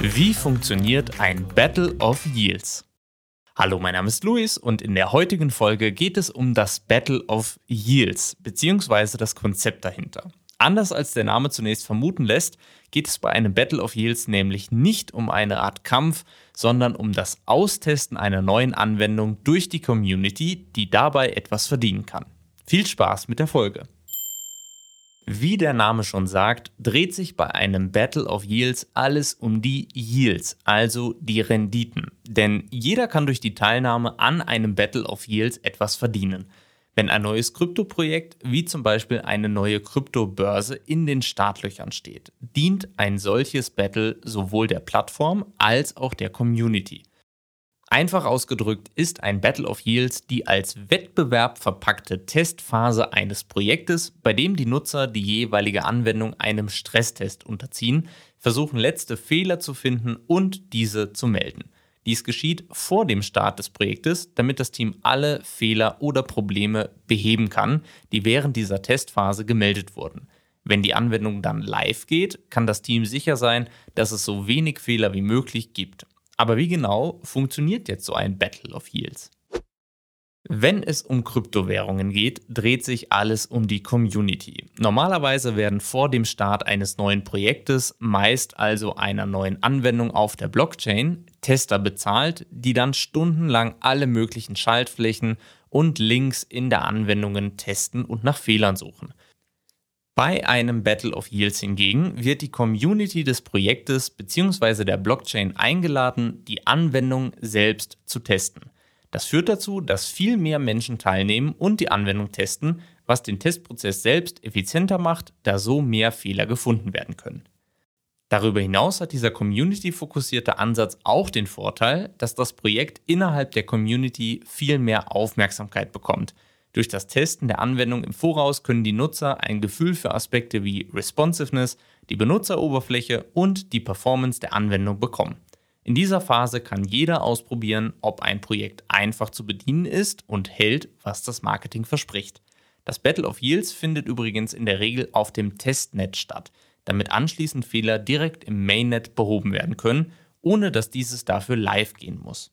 Wie funktioniert ein Battle of Yields? Hallo, mein Name ist Luis und in der heutigen Folge geht es um das Battle of Yields bzw. das Konzept dahinter. Anders als der Name zunächst vermuten lässt, geht es bei einem Battle of Yields nämlich nicht um eine Art Kampf, sondern um das Austesten einer neuen Anwendung durch die Community, die dabei etwas verdienen kann. Viel Spaß mit der Folge! Wie der Name schon sagt, dreht sich bei einem Battle of Yields alles um die Yields, also die Renditen. Denn jeder kann durch die Teilnahme an einem Battle of Yields etwas verdienen. Wenn ein neues Kryptoprojekt, wie zum Beispiel eine neue Kryptobörse, in den Startlöchern steht, dient ein solches Battle sowohl der Plattform als auch der Community. Einfach ausgedrückt ist ein Battle of Yields die als Wettbewerb verpackte Testphase eines Projektes, bei dem die Nutzer die jeweilige Anwendung einem Stresstest unterziehen, versuchen letzte Fehler zu finden und diese zu melden. Dies geschieht vor dem Start des Projektes, damit das Team alle Fehler oder Probleme beheben kann, die während dieser Testphase gemeldet wurden. Wenn die Anwendung dann live geht, kann das Team sicher sein, dass es so wenig Fehler wie möglich gibt aber wie genau funktioniert jetzt so ein Battle of Yields? Wenn es um Kryptowährungen geht, dreht sich alles um die Community. Normalerweise werden vor dem Start eines neuen Projektes, meist also einer neuen Anwendung auf der Blockchain, Tester bezahlt, die dann stundenlang alle möglichen Schaltflächen und Links in der Anwendung testen und nach Fehlern suchen. Bei einem Battle of Yields hingegen wird die Community des Projektes bzw. der Blockchain eingeladen, die Anwendung selbst zu testen. Das führt dazu, dass viel mehr Menschen teilnehmen und die Anwendung testen, was den Testprozess selbst effizienter macht, da so mehr Fehler gefunden werden können. Darüber hinaus hat dieser community-fokussierte Ansatz auch den Vorteil, dass das Projekt innerhalb der Community viel mehr Aufmerksamkeit bekommt – durch das Testen der Anwendung im Voraus können die Nutzer ein Gefühl für Aspekte wie Responsiveness, die Benutzeroberfläche und die Performance der Anwendung bekommen. In dieser Phase kann jeder ausprobieren, ob ein Projekt einfach zu bedienen ist und hält, was das Marketing verspricht. Das Battle of Yields findet übrigens in der Regel auf dem Testnet statt, damit anschließend Fehler direkt im Mainnet behoben werden können, ohne dass dieses dafür live gehen muss.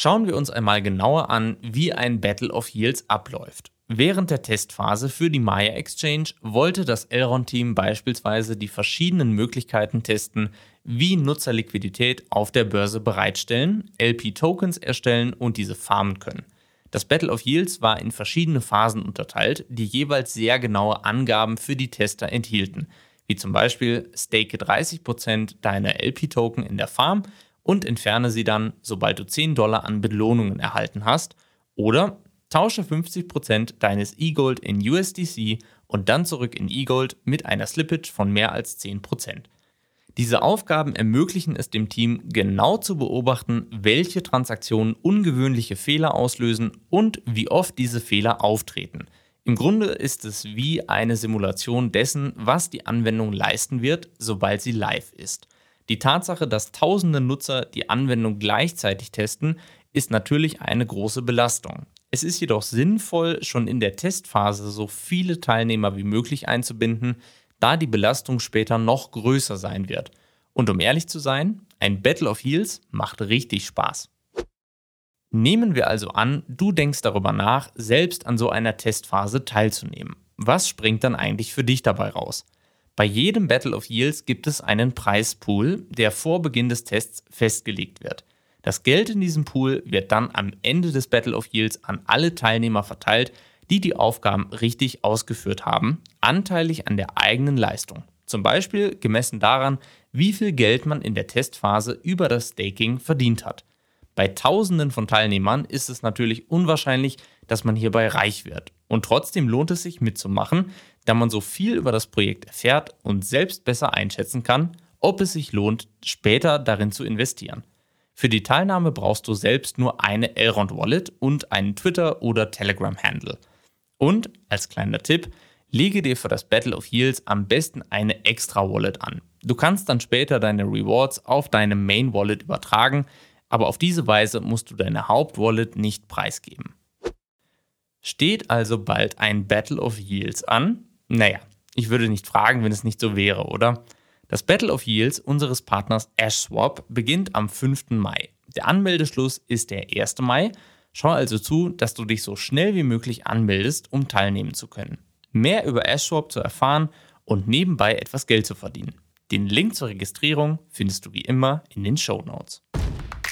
Schauen wir uns einmal genauer an, wie ein Battle of Yields abläuft. Während der Testphase für die Maya Exchange wollte das Elrond-Team beispielsweise die verschiedenen Möglichkeiten testen, wie Nutzer Liquidität auf der Börse bereitstellen, LP-Tokens erstellen und diese farmen können. Das Battle of Yields war in verschiedene Phasen unterteilt, die jeweils sehr genaue Angaben für die Tester enthielten, wie zum Beispiel stake 30% deiner LP-Token in der Farm und entferne sie dann, sobald du 10 Dollar an Belohnungen erhalten hast. Oder tausche 50% deines E-Gold in USDC und dann zurück in E-Gold mit einer Slippage von mehr als 10%. Diese Aufgaben ermöglichen es dem Team genau zu beobachten, welche Transaktionen ungewöhnliche Fehler auslösen und wie oft diese Fehler auftreten. Im Grunde ist es wie eine Simulation dessen, was die Anwendung leisten wird, sobald sie live ist. Die Tatsache, dass tausende Nutzer die Anwendung gleichzeitig testen, ist natürlich eine große Belastung. Es ist jedoch sinnvoll, schon in der Testphase so viele Teilnehmer wie möglich einzubinden, da die Belastung später noch größer sein wird. Und um ehrlich zu sein, ein Battle of Heels macht richtig Spaß. Nehmen wir also an, du denkst darüber nach, selbst an so einer Testphase teilzunehmen. Was springt dann eigentlich für dich dabei raus? Bei jedem Battle of Yields gibt es einen Preispool, der vor Beginn des Tests festgelegt wird. Das Geld in diesem Pool wird dann am Ende des Battle of Yields an alle Teilnehmer verteilt, die die Aufgaben richtig ausgeführt haben, anteilig an der eigenen Leistung. Zum Beispiel gemessen daran, wie viel Geld man in der Testphase über das Staking verdient hat. Bei Tausenden von Teilnehmern ist es natürlich unwahrscheinlich, dass man hierbei reich wird. Und trotzdem lohnt es sich mitzumachen, da man so viel über das Projekt erfährt und selbst besser einschätzen kann, ob es sich lohnt, später darin zu investieren. Für die Teilnahme brauchst du selbst nur eine Elrond Wallet und einen Twitter- oder Telegram-Handle. Und als kleiner Tipp, lege dir für das Battle of Yields am besten eine extra Wallet an. Du kannst dann später deine Rewards auf deine Main Wallet übertragen, aber auf diese Weise musst du deine Hauptwallet nicht preisgeben. Steht also bald ein Battle of Yields an? Naja, ich würde nicht fragen, wenn es nicht so wäre, oder? Das Battle of Yields unseres Partners AshSwap beginnt am 5. Mai. Der Anmeldeschluss ist der 1. Mai. Schau also zu, dass du dich so schnell wie möglich anmeldest, um teilnehmen zu können. Mehr über AshSwap zu erfahren und nebenbei etwas Geld zu verdienen. Den Link zur Registrierung findest du wie immer in den Show Notes.